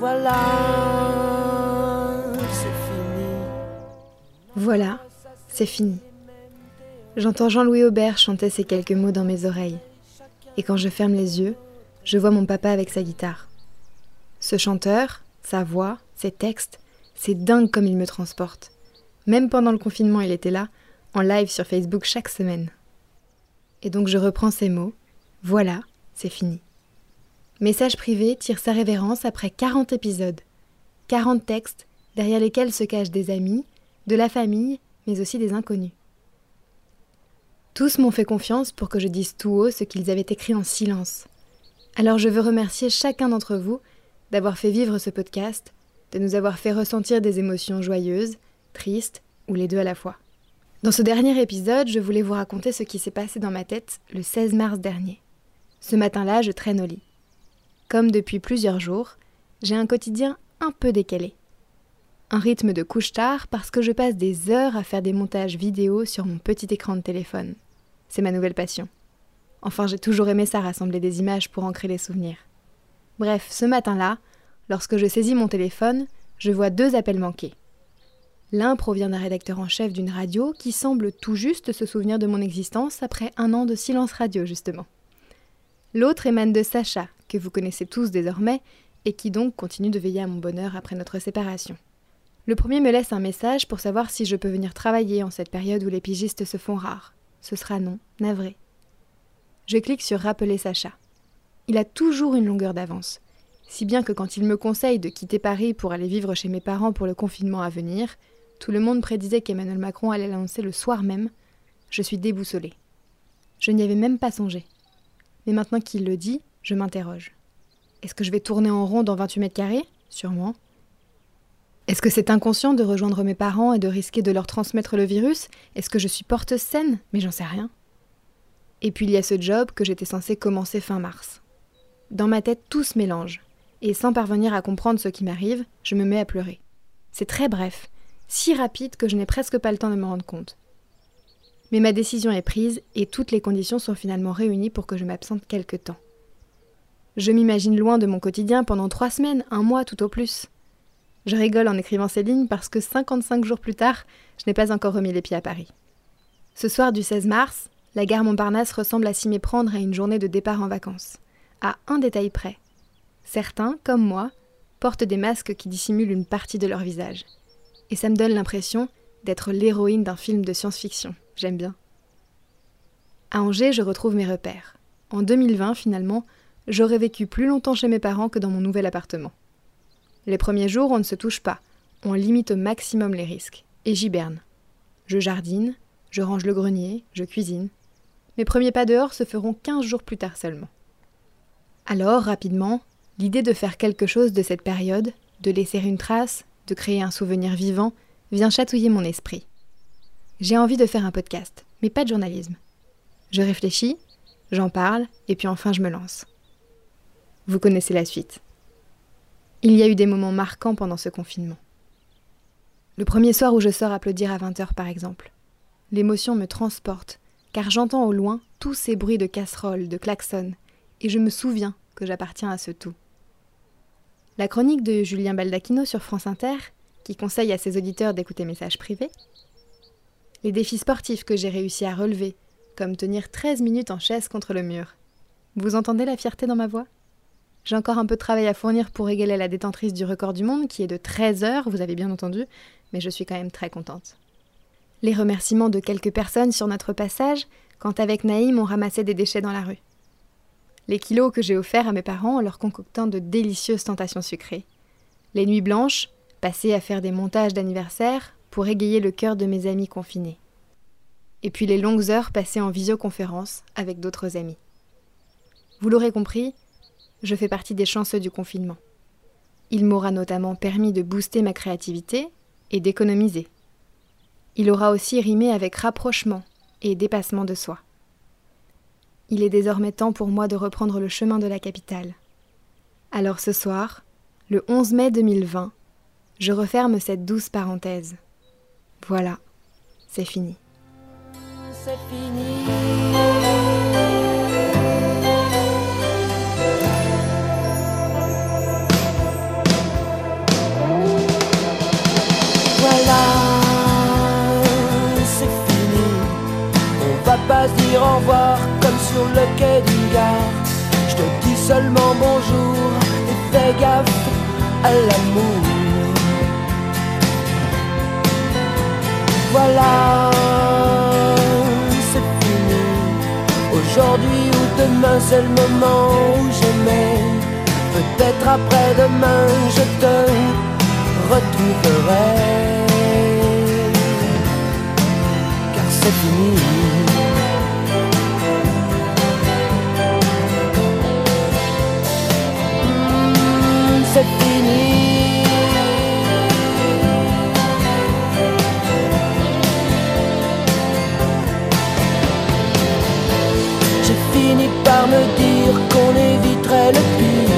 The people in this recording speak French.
Voilà, c'est fini. Voilà, c'est fini. J'entends Jean-Louis Aubert chanter ces quelques mots dans mes oreilles. Et quand je ferme les yeux, je vois mon papa avec sa guitare. Ce chanteur, sa voix, ses textes, c'est dingue comme il me transporte. Même pendant le confinement, il était là, en live sur Facebook chaque semaine. Et donc je reprends ces mots. Voilà, c'est fini. Message privé tire sa révérence après 40 épisodes. 40 textes derrière lesquels se cachent des amis, de la famille, mais aussi des inconnus. Tous m'ont fait confiance pour que je dise tout haut ce qu'ils avaient écrit en silence. Alors je veux remercier chacun d'entre vous d'avoir fait vivre ce podcast, de nous avoir fait ressentir des émotions joyeuses, tristes ou les deux à la fois. Dans ce dernier épisode, je voulais vous raconter ce qui s'est passé dans ma tête le 16 mars dernier. Ce matin-là, je traîne au lit. Comme depuis plusieurs jours, j'ai un quotidien un peu décalé. Un rythme de couche tard parce que je passe des heures à faire des montages vidéo sur mon petit écran de téléphone. C'est ma nouvelle passion. Enfin, j'ai toujours aimé ça, rassembler des images pour ancrer les souvenirs. Bref, ce matin-là, lorsque je saisis mon téléphone, je vois deux appels manqués. L'un provient d'un rédacteur en chef d'une radio qui semble tout juste se souvenir de mon existence après un an de silence radio, justement. L'autre émane de Sacha, que vous connaissez tous désormais, et qui donc continue de veiller à mon bonheur après notre séparation. Le premier me laisse un message pour savoir si je peux venir travailler en cette période où les pigistes se font rares. Ce sera non, navré. Je clique sur Rappeler Sacha. Il a toujours une longueur d'avance, si bien que quand il me conseille de quitter Paris pour aller vivre chez mes parents pour le confinement à venir, tout le monde prédisait qu'Emmanuel Macron allait l'annoncer le soir même. Je suis déboussolée. Je n'y avais même pas songé. Mais maintenant qu'il le dit, je m'interroge. Est-ce que je vais tourner en rond dans 28 mètres carrés? Sûrement. Est-ce que c'est inconscient de rejoindre mes parents et de risquer de leur transmettre le virus? Est-ce que je suis porteuse saine? Mais j'en sais rien. Et puis il y a ce job que j'étais censée commencer fin mars. Dans ma tête, tout se mélange. Et sans parvenir à comprendre ce qui m'arrive, je me mets à pleurer. C'est très bref, si rapide que je n'ai presque pas le temps de me rendre compte. Mais ma décision est prise et toutes les conditions sont finalement réunies pour que je m'absente quelque temps. Je m'imagine loin de mon quotidien pendant trois semaines, un mois tout au plus. Je rigole en écrivant ces lignes parce que 55 jours plus tard, je n'ai pas encore remis les pieds à Paris. Ce soir du 16 mars, la gare Montparnasse ressemble à s'y méprendre à une journée de départ en vacances. À un détail près. Certains, comme moi, portent des masques qui dissimulent une partie de leur visage. Et ça me donne l'impression d'être l'héroïne d'un film de science-fiction. J'aime bien. À Angers, je retrouve mes repères. En 2020, finalement, j'aurais vécu plus longtemps chez mes parents que dans mon nouvel appartement. Les premiers jours, on ne se touche pas. On limite au maximum les risques. Et j'hiberne. Je jardine, je range le grenier, je cuisine. Mes premiers pas dehors se feront 15 jours plus tard seulement. Alors, rapidement, l'idée de faire quelque chose de cette période, de laisser une trace, de créer un souvenir vivant, vient chatouiller mon esprit. J'ai envie de faire un podcast, mais pas de journalisme. Je réfléchis, j'en parle, et puis enfin je me lance. Vous connaissez la suite. Il y a eu des moments marquants pendant ce confinement. Le premier soir où je sors applaudir à 20h par exemple. L'émotion me transporte, car j'entends au loin tous ces bruits de casseroles, de klaxons, et je me souviens que j'appartiens à ce tout. La chronique de Julien Baldacchino sur France Inter, qui conseille à ses auditeurs d'écouter messages privés. Les défis sportifs que j'ai réussi à relever, comme tenir 13 minutes en chaise contre le mur. Vous entendez la fierté dans ma voix? J'ai encore un peu de travail à fournir pour égaler la détentrice du record du monde, qui est de 13 heures, vous avez bien entendu, mais je suis quand même très contente. Les remerciements de quelques personnes sur notre passage, quand avec Naïm on ramassait des déchets dans la rue. Les kilos que j'ai offerts à mes parents en leur concoctant de délicieuses tentations sucrées. Les nuits blanches, passées à faire des montages d'anniversaire pour égayer le cœur de mes amis confinés. Et puis les longues heures passées en visioconférence avec d'autres amis. Vous l'aurez compris, je fais partie des chanceux du confinement. Il m'aura notamment permis de booster ma créativité et d'économiser. Il aura aussi rimé avec rapprochement et dépassement de soi. Il est désormais temps pour moi de reprendre le chemin de la capitale. Alors ce soir, le 11 mai 2020, je referme cette douce parenthèse. Voilà, c'est fini. C'est fini. Voilà, c'est fini. On va pas se dire au revoir comme sur le quai d'une gare. Je te dis seulement bonjour et fais gaffe à l'amour. C'est fini. Aujourd'hui ou demain, c'est le moment où j'aimais. Peut-être après-demain, je te retrouverai. Car c'est fini. finit par me dire qu'on éviterait le pire.